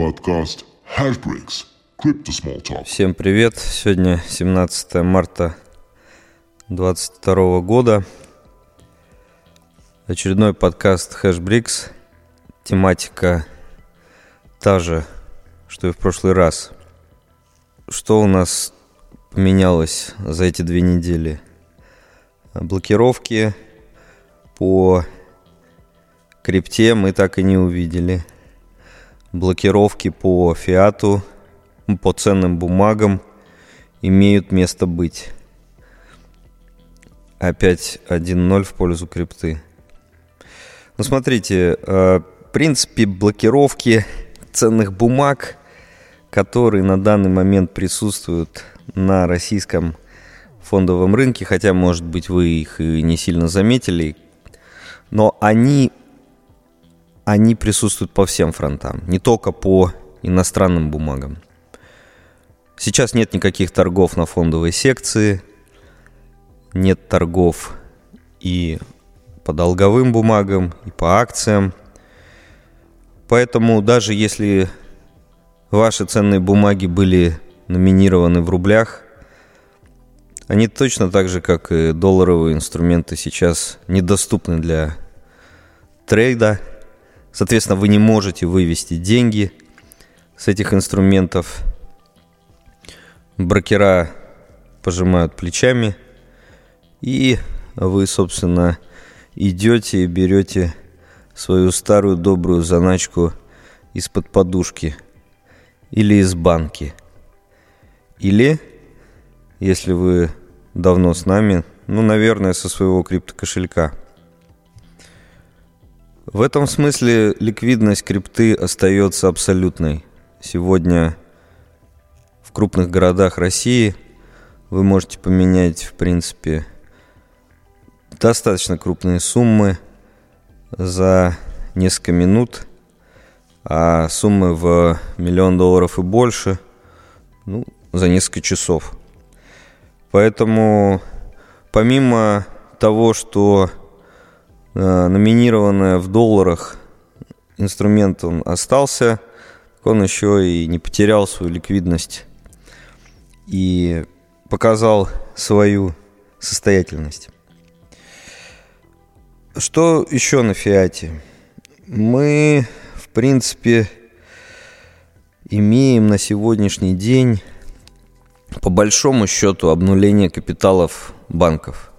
Подкаст Hashbricks. Crypto Small Talk. Всем привет! Сегодня 17 марта 2022 года. Очередной подкаст Hashbricks. Тематика та же, что и в прошлый раз. Что у нас поменялось за эти две недели? Блокировки по крипте мы так и не увидели. Блокировки по фиату, по ценным бумагам имеют место быть. Опять 1-0 в пользу крипты. Ну, смотрите, э, в принципе, блокировки ценных бумаг, которые на данный момент присутствуют на российском фондовом рынке, хотя, может быть, вы их и не сильно заметили, но они, они присутствуют по всем фронтам, не только по иностранным бумагам. Сейчас нет никаких торгов на фондовой секции, нет торгов и по долговым бумагам, и по акциям. Поэтому даже если ваши ценные бумаги были номинированы в рублях – они точно так же, как и долларовые инструменты, сейчас недоступны для трейда. Соответственно, вы не можете вывести деньги с этих инструментов. Брокера пожимают плечами, и вы, собственно, идете и берете свою старую добрую заначку из-под подушки или из банки. Или, если вы давно с нами, ну, наверное, со своего криптокошелька. В этом смысле ликвидность крипты остается абсолютной. Сегодня в крупных городах России вы можете поменять, в принципе, достаточно крупные суммы за несколько минут, а суммы в миллион долларов и больше ну, за несколько часов – Поэтому помимо того, что э, номинированное в долларах инструмент он остался, он еще и не потерял свою ликвидность и показал свою состоятельность. Что еще на фиате? Мы, в принципе, имеем на сегодняшний день по большому счету обнуление капиталов банков.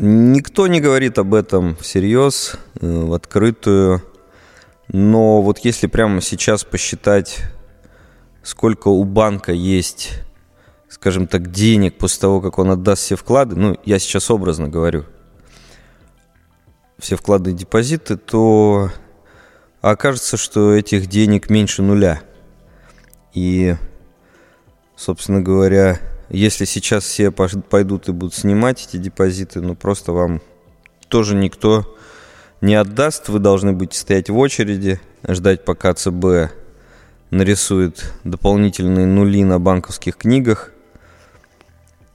Никто не говорит об этом всерьез, э, в открытую. Но вот если прямо сейчас посчитать, сколько у банка есть, скажем так, денег после того, как он отдаст все вклады, ну, я сейчас образно говорю, все вклады и депозиты, то окажется, что этих денег меньше нуля. И собственно говоря, если сейчас все пойдут и будут снимать эти депозиты, ну просто вам тоже никто не отдаст. Вы должны будете стоять в очереди, ждать, пока ЦБ нарисует дополнительные нули на банковских книгах.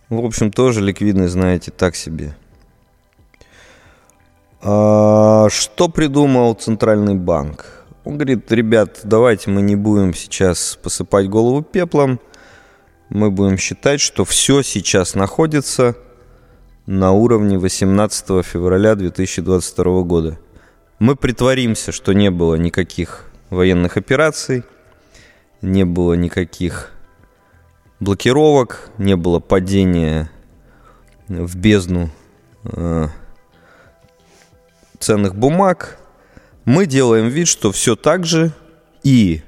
В общем, тоже ликвидность, знаете, так себе. А что придумал Центральный банк? Он говорит, ребят, давайте мы не будем сейчас посыпать голову пеплом – мы будем считать, что все сейчас находится на уровне 18 февраля 2022 года. Мы притворимся, что не было никаких военных операций, не было никаких блокировок, не было падения в бездну э, ценных бумаг. Мы делаем вид, что все так же, и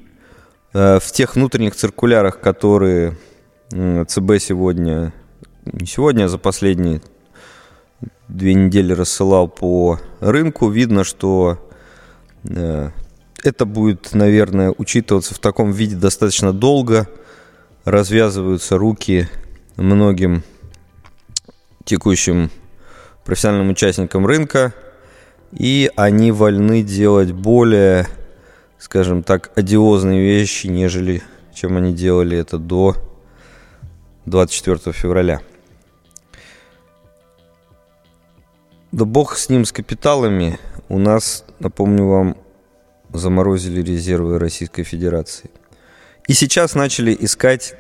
э, в тех внутренних циркулярах, которые ЦБ сегодня, не сегодня, а за последние две недели рассылал по рынку, видно, что э, это будет, наверное, учитываться в таком виде достаточно долго. Развязываются руки многим текущим профессиональным участникам рынка, и они вольны делать более, скажем так, одиозные вещи, нежели чем они делали это до 24 февраля. Да бог с ним, с капиталами. У нас, напомню вам, заморозили резервы Российской Федерации. И сейчас начали искать,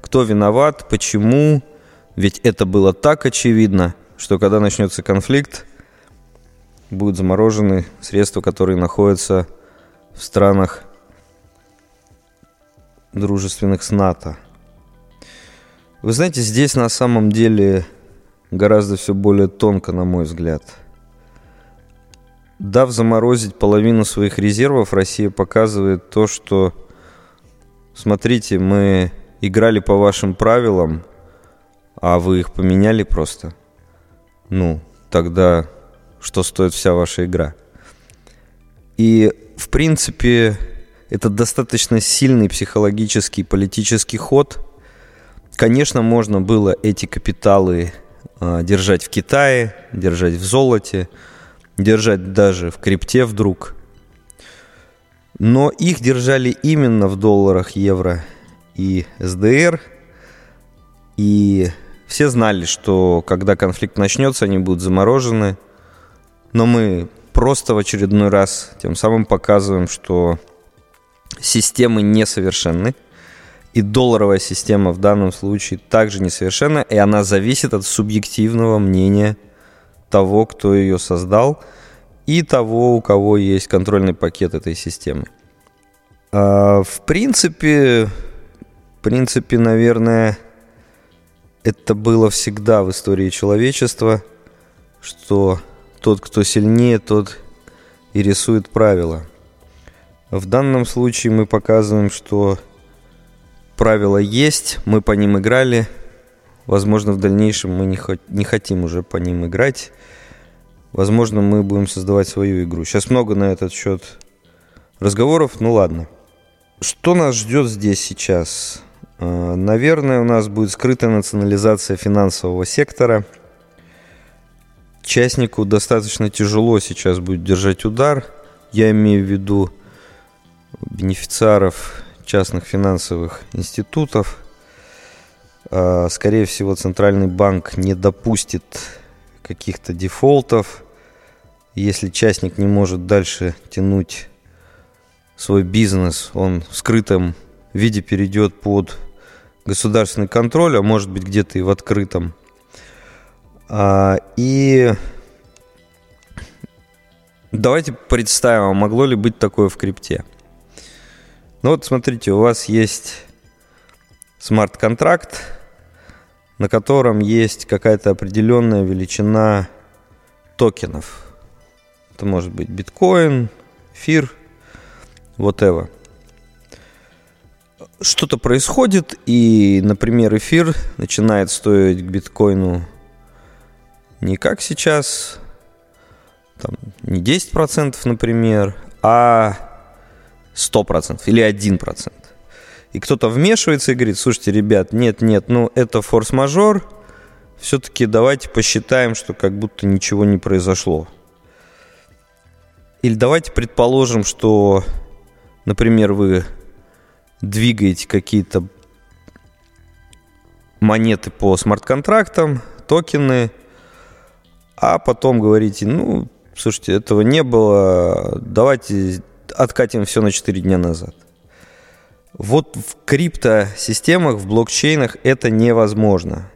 кто виноват, почему, ведь это было так очевидно, что когда начнется конфликт, будут заморожены средства, которые находятся в странах дружественных с НАТО. Вы знаете, здесь на самом деле гораздо все более тонко, на мой взгляд. Дав заморозить половину своих резервов, Россия показывает то, что, смотрите, мы играли по вашим правилам, а вы их поменяли просто. Ну, тогда что стоит вся ваша игра? И, в принципе, это достаточно сильный психологический политический ход. Конечно, можно было эти капиталы э, держать в Китае, держать в золоте, держать даже в крипте вдруг. Но их держали именно в долларах, евро и СДР. И все знали, что когда конфликт начнется, они будут заморожены. Но мы просто в очередной раз тем самым показываем, что системы несовершенны. И долларовая система в данном случае также несовершенна, и она зависит от субъективного мнения того, кто ее создал, и того, у кого есть контрольный пакет этой системы. А, в принципе, в принципе, наверное, это было всегда в истории человечества, что тот, кто сильнее, тот и рисует правила. В данном случае мы показываем, что правила есть, мы по ним играли. Возможно, в дальнейшем мы не, хо- не хотим уже по ним играть. Возможно, мы будем создавать свою игру. Сейчас много на этот счет разговоров, ну ладно. Что нас ждет здесь сейчас? А, наверное, у нас будет скрытая национализация финансового сектора – Частнику достаточно тяжело сейчас будет держать удар. Я имею в виду бенефициаров частных финансовых институтов. А, скорее всего, Центральный банк не допустит каких-то дефолтов. Если частник не может дальше тянуть свой бизнес, он в скрытом виде перейдет под государственный контроль, а может быть где-то и в открытом. А, и давайте представим, а могло ли быть такое в крипте. Ну вот смотрите, у вас есть смарт-контракт, на котором есть какая-то определенная величина токенов. Это может быть биткоин, эфир, whatever. Что-то происходит, и, например, эфир начинает стоить к биткоину не как сейчас, там, не 10%, например, а 100% или 1%. И кто-то вмешивается и говорит, слушайте, ребят, нет, нет, ну это форс-мажор, все-таки давайте посчитаем, что как будто ничего не произошло. Или давайте предположим, что, например, вы двигаете какие-то монеты по смарт-контрактам, токены – а потом говорите, ну, слушайте, этого не было, давайте откатим все на 4 дня назад. Вот в криптосистемах, в блокчейнах это невозможно.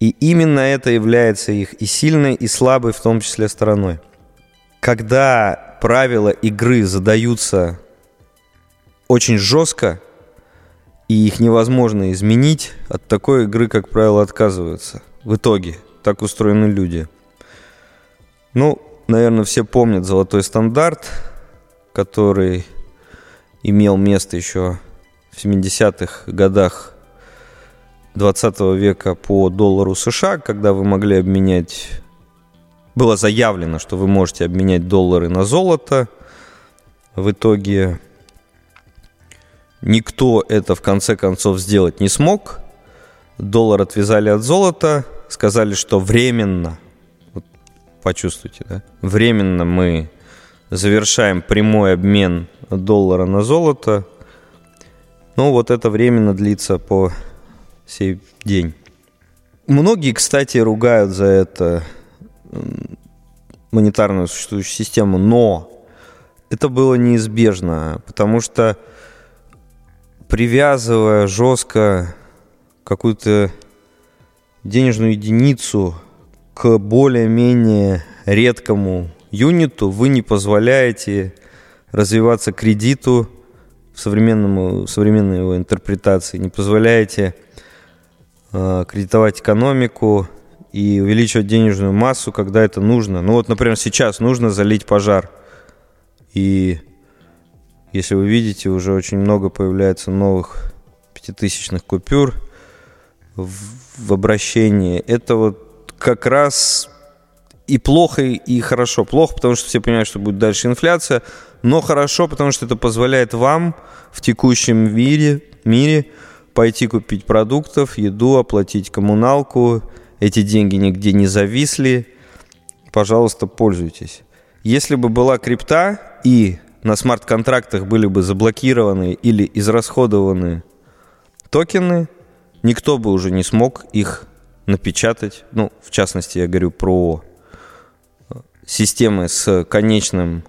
И именно это является их и сильной, и слабой в том числе стороной. Когда правила игры задаются очень жестко, и их невозможно изменить, от такой игры, как правило, отказываются. В итоге так устроены люди – ну, наверное, все помнят золотой стандарт, который имел место еще в 70-х годах 20 века по доллару США, когда вы могли обменять... Было заявлено, что вы можете обменять доллары на золото. В итоге никто это в конце концов сделать не смог. Доллар отвязали от золота, сказали, что временно почувствуйте, да? Временно мы завершаем прямой обмен доллара на золото. Ну, вот это временно длится по сей день. Многие, кстати, ругают за это монетарную существующую систему, но это было неизбежно, потому что привязывая жестко какую-то денежную единицу к более-менее редкому юниту, вы не позволяете развиваться кредиту в современному, современной его интерпретации, не позволяете э, кредитовать экономику и увеличивать денежную массу, когда это нужно. Ну вот, например, сейчас нужно залить пожар. И если вы видите, уже очень много появляется новых пятитысячных купюр в, в обращении. Это вот как раз и плохо, и хорошо. Плохо, потому что все понимают, что будет дальше инфляция, но хорошо, потому что это позволяет вам в текущем мире, мире пойти купить продуктов, еду, оплатить коммуналку. Эти деньги нигде не зависли. Пожалуйста, пользуйтесь. Если бы была крипта и на смарт-контрактах были бы заблокированы или израсходованы токены, никто бы уже не смог их напечатать. Ну, в частности, я говорю про системы с конечным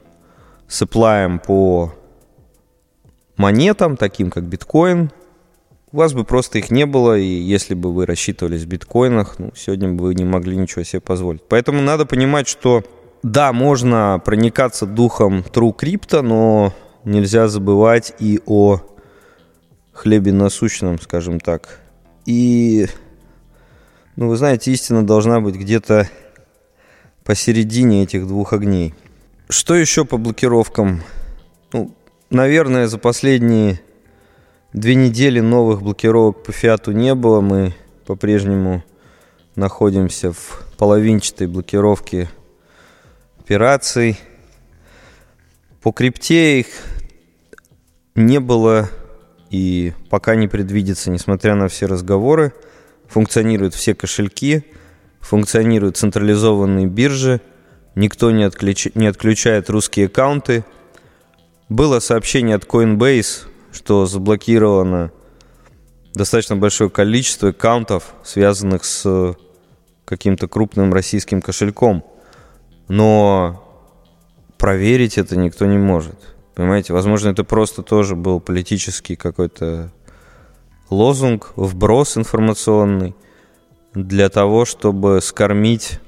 сыплаем по монетам, таким как биткоин, у вас бы просто их не было, и если бы вы рассчитывались в биткоинах, ну, сегодня бы вы не могли ничего себе позволить. Поэтому надо понимать, что да, можно проникаться духом True Crypto, но нельзя забывать и о хлебе насущном, скажем так. И, ну, вы знаете, истина должна быть где-то посередине этих двух огней. Что еще по блокировкам? Ну, наверное, за последние две недели новых блокировок по фиату не было. Мы по-прежнему находимся в половинчатой блокировке операций. По крипте их не было и пока не предвидится, несмотря на все разговоры. Функционируют все кошельки – функционируют централизованные биржи, никто не, отключ... не отключает русские аккаунты. Было сообщение от Coinbase, что заблокировано достаточно большое количество аккаунтов, связанных с каким-то крупным российским кошельком. Но проверить это никто не может. Понимаете, возможно, это просто тоже был политический какой-то лозунг, вброс информационный для того, чтобы скормить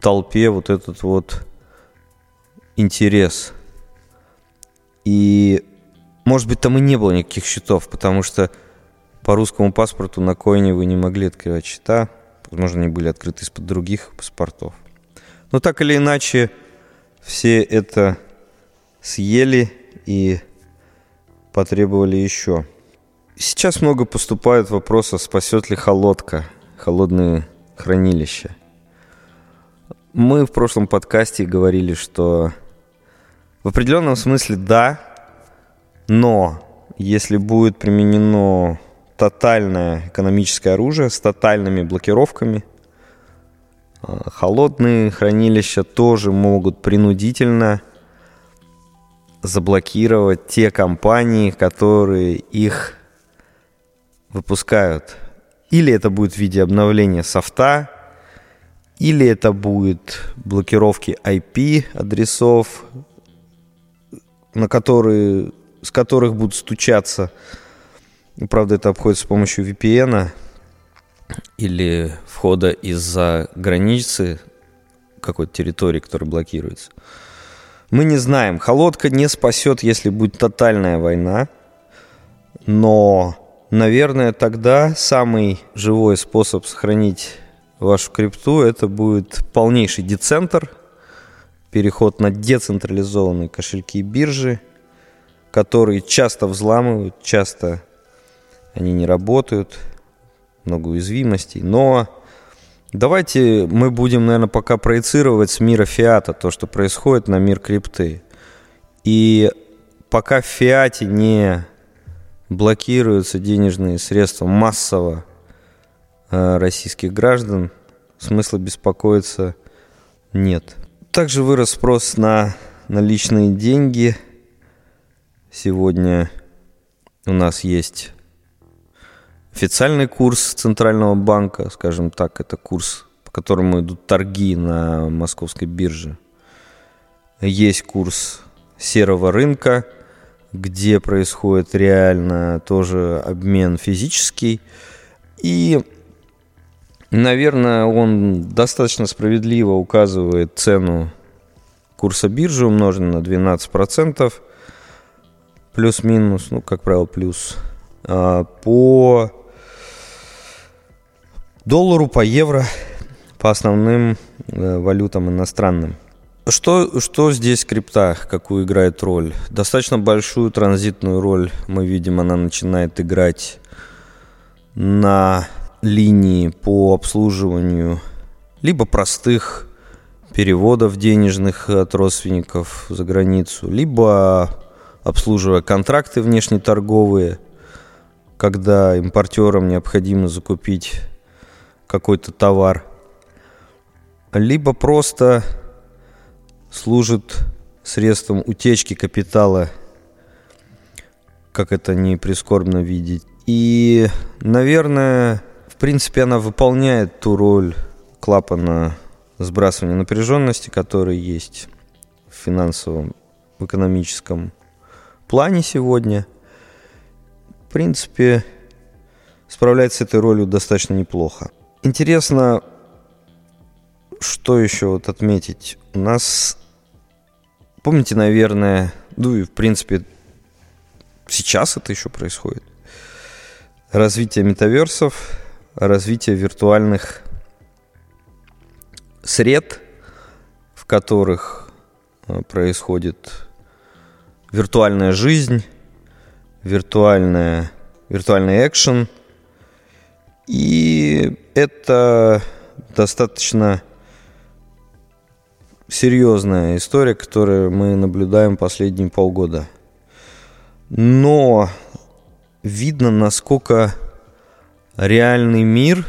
толпе вот этот вот интерес. И, может быть, там и не было никаких счетов, потому что по русскому паспорту на коине вы не могли открывать счета. Возможно, они были открыты из-под других паспортов. Но так или иначе, все это съели и потребовали еще. Сейчас много поступает вопросов, спасет ли холодка – холодные хранилища. Мы в прошлом подкасте говорили, что в определенном смысле да, но если будет применено тотальное экономическое оружие с тотальными блокировками, а, холодные хранилища тоже могут принудительно заблокировать те компании, которые их выпускают – или это будет в виде обновления софта, или это будет блокировки IP адресов, на которые, с которых будут стучаться. Правда, это обходится с помощью VPN или входа из-за границы какой-то территории, которая блокируется. Мы не знаем. Холодка не спасет, если будет тотальная война. Но Наверное, тогда самый живой способ сохранить вашу крипту это будет полнейший децентр, переход на децентрализованные кошельки и биржи, которые часто взламывают, часто они не работают, много уязвимостей. Но давайте мы будем, наверное, пока проецировать с мира фиата то, что происходит на мир крипты. И пока в фиате не блокируются денежные средства массово э, российских граждан, смысла беспокоиться нет. Также вырос спрос на наличные деньги. Сегодня у нас есть официальный курс Центрального банка, скажем так, это курс, по которому идут торги на московской бирже. Есть курс серого рынка, где происходит реально тоже обмен физический. И, наверное, он достаточно справедливо указывает цену курса биржи, умноженную на 12%, плюс-минус, ну, как правило, плюс, а, по доллару, по евро, по основным э, валютам иностранным. Что, что здесь крипта, какую играет роль? Достаточно большую транзитную роль мы видим, она начинает играть на линии по обслуживанию либо простых переводов денежных от родственников за границу, либо обслуживая контракты внешнеторговые, когда импортерам необходимо закупить какой-то товар, либо просто служит средством утечки капитала, как это не прискорбно видеть. И, наверное, в принципе, она выполняет ту роль клапана сбрасывания напряженности, который есть в финансовом, в экономическом плане сегодня. В принципе, справляется с этой ролью достаточно неплохо. Интересно, что еще вот отметить? У нас, помните, наверное, ну и в принципе сейчас это еще происходит. Развитие метаверсов, развитие виртуальных сред, в которых э, происходит виртуальная жизнь, виртуальная, виртуальный экшен. И это достаточно серьезная история, которую мы наблюдаем последние полгода. Но видно, насколько реальный мир,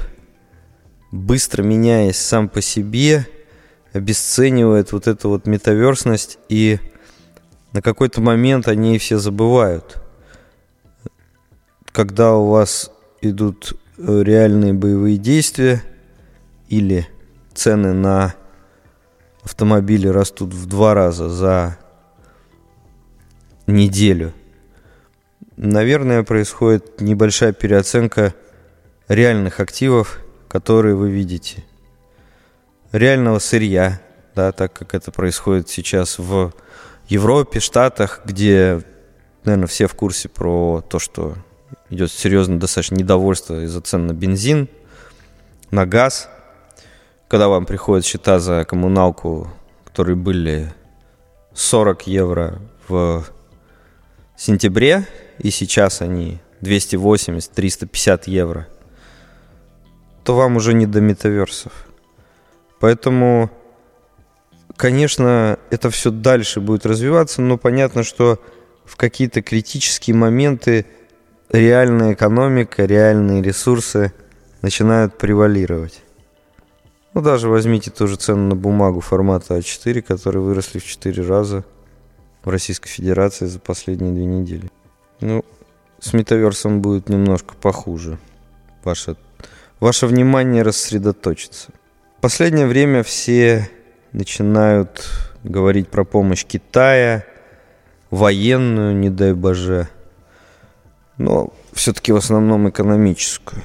быстро меняясь сам по себе, обесценивает вот эту вот метаверсность, и на какой-то момент они все забывают. Когда у вас идут реальные боевые действия или цены на автомобили растут в два раза за неделю, наверное, происходит небольшая переоценка реальных активов, которые вы видите. Реального сырья, да, так как это происходит сейчас в Европе, Штатах, где, наверное, все в курсе про то, что идет серьезное достаточно недовольство из-за цен на бензин, на газ – когда вам приходят счета за коммуналку, которые были 40 евро в сентябре, и сейчас они 280-350 евро, то вам уже не до метаверсов. Поэтому, конечно, это все дальше будет развиваться, но понятно, что в какие-то критические моменты реальная экономика, реальные ресурсы начинают превалировать. Ну, даже возьмите ту же цену на бумагу формата А4, которые выросли в 4 раза в Российской Федерации за последние две недели. Ну, с метаверсом будет немножко похуже. Ваше, ваше внимание рассредоточится. В последнее время все начинают говорить про помощь Китая, военную, не дай боже, но все-таки в основном экономическую.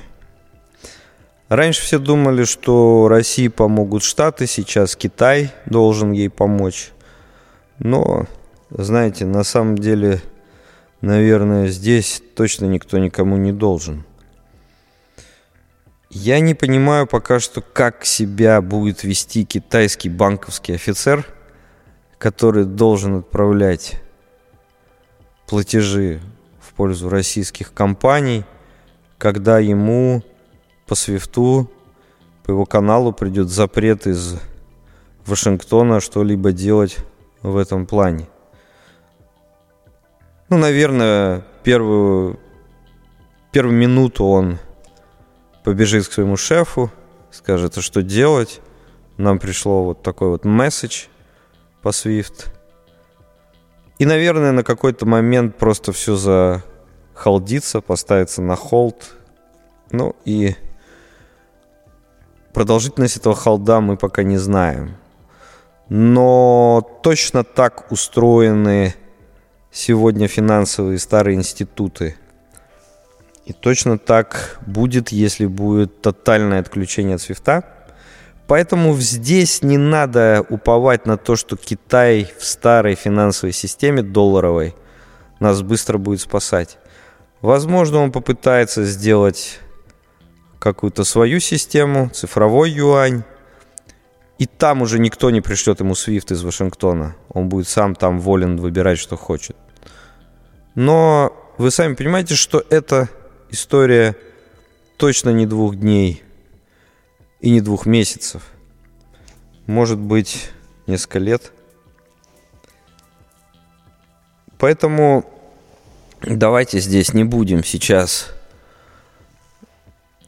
Раньше все думали, что России помогут Штаты, сейчас Китай должен ей помочь. Но, знаете, на самом деле, наверное, здесь точно никто никому не должен. Я не понимаю пока что, как себя будет вести китайский банковский офицер, который должен отправлять платежи в пользу российских компаний, когда ему по свифту, по его каналу придет запрет из Вашингтона что-либо делать в этом плане. Ну, наверное, первую, первую минуту он побежит к своему шефу, скажет, а что делать. Нам пришло вот такой вот месседж по Swift. И, наверное, на какой-то момент просто все захолдится, поставится на холд. Ну и Продолжительность этого холда мы пока не знаем. Но точно так устроены сегодня финансовые старые институты. И точно так будет, если будет тотальное отключение от свифта. Поэтому здесь не надо уповать на то, что Китай в старой финансовой системе долларовой нас быстро будет спасать. Возможно, он попытается сделать какую-то свою систему, цифровой юань, и там уже никто не пришлет ему свифт из Вашингтона. Он будет сам там волен выбирать, что хочет. Но вы сами понимаете, что эта история точно не двух дней и не двух месяцев. Может быть, несколько лет. Поэтому давайте здесь не будем сейчас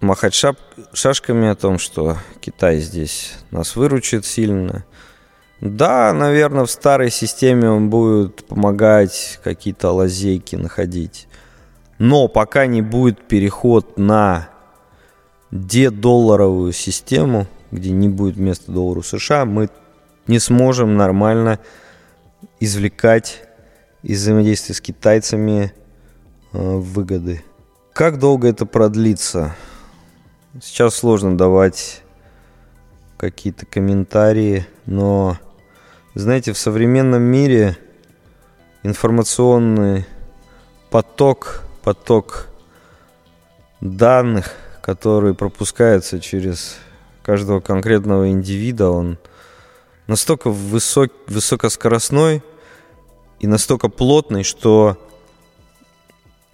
махать шап шашками о том, что Китай здесь нас выручит сильно. Да, наверное, в старой системе он будет помогать какие-то лазейки находить. Но пока не будет переход на дедолларовую систему, где не будет вместо доллара США, мы не сможем нормально извлекать из взаимодействия с китайцами э, выгоды. Как долго это продлится? Сейчас сложно давать какие-то комментарии, но, знаете, в современном мире информационный поток, поток данных, которые пропускаются через каждого конкретного индивида, он настолько высок, высокоскоростной и настолько плотный, что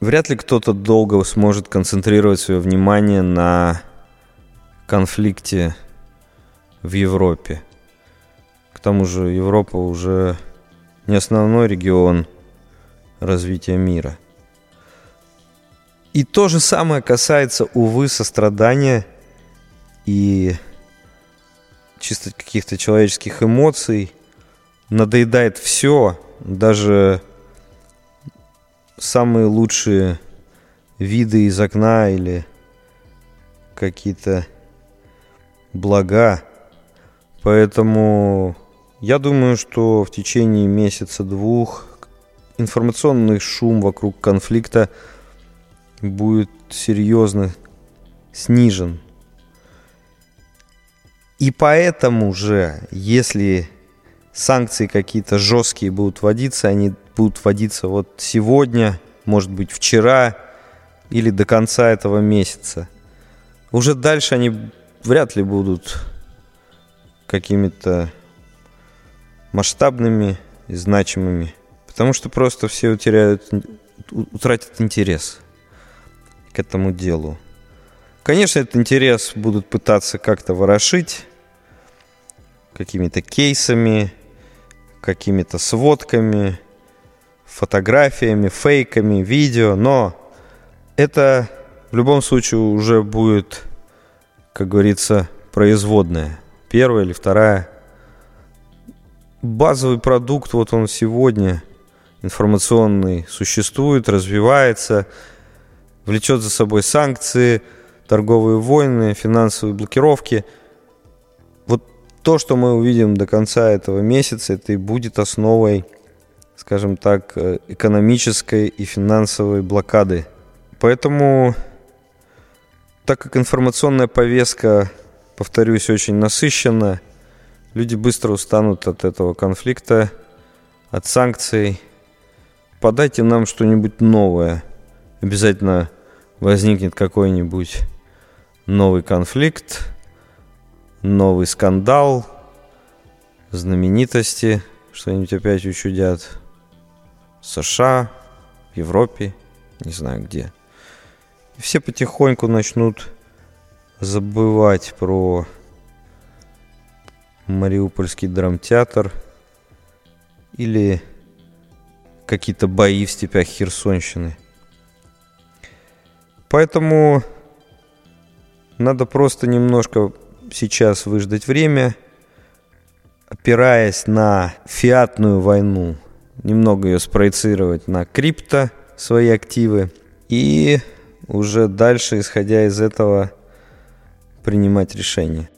вряд ли кто-то долго сможет концентрировать свое внимание на конфликте в Европе. К тому же Европа уже не основной регион развития мира. И то же самое касается, увы, сострадания и чисто каких-то человеческих эмоций. Надоедает все, даже самые лучшие виды из окна или какие-то блага. Поэтому я думаю, что в течение месяца-двух информационный шум вокруг конфликта будет серьезно снижен. И поэтому же, если санкции какие-то жесткие будут вводиться, они будут вводиться вот сегодня, может быть вчера или до конца этого месяца. Уже дальше они вряд ли будут какими-то масштабными и значимыми, потому что просто все утеряют, утратят интерес к этому делу. Конечно, этот интерес будут пытаться как-то ворошить какими-то кейсами, какими-то сводками, фотографиями, фейками, видео, но это в любом случае уже будет как говорится, производная. Первая или вторая. Базовый продукт, вот он сегодня, информационный, существует, развивается, влечет за собой санкции, торговые войны, финансовые блокировки. Вот то, что мы увидим до конца этого месяца, это и будет основой, скажем так, э, экономической и финансовой блокады. Поэтому так как информационная повестка, повторюсь, очень насыщена, люди быстро устанут от этого конфликта, от санкций. Подайте нам что-нибудь новое. Обязательно возникнет какой-нибудь новый конфликт, новый скандал, знаменитости, что-нибудь опять учудят. США, в Европе, не знаю где все потихоньку начнут забывать про Мариупольский драмтеатр или какие-то бои в степях Херсонщины. Поэтому надо просто немножко сейчас выждать время, опираясь на фиатную войну, немного ее спроецировать на крипто, свои активы и уже дальше, исходя из этого, принимать решения.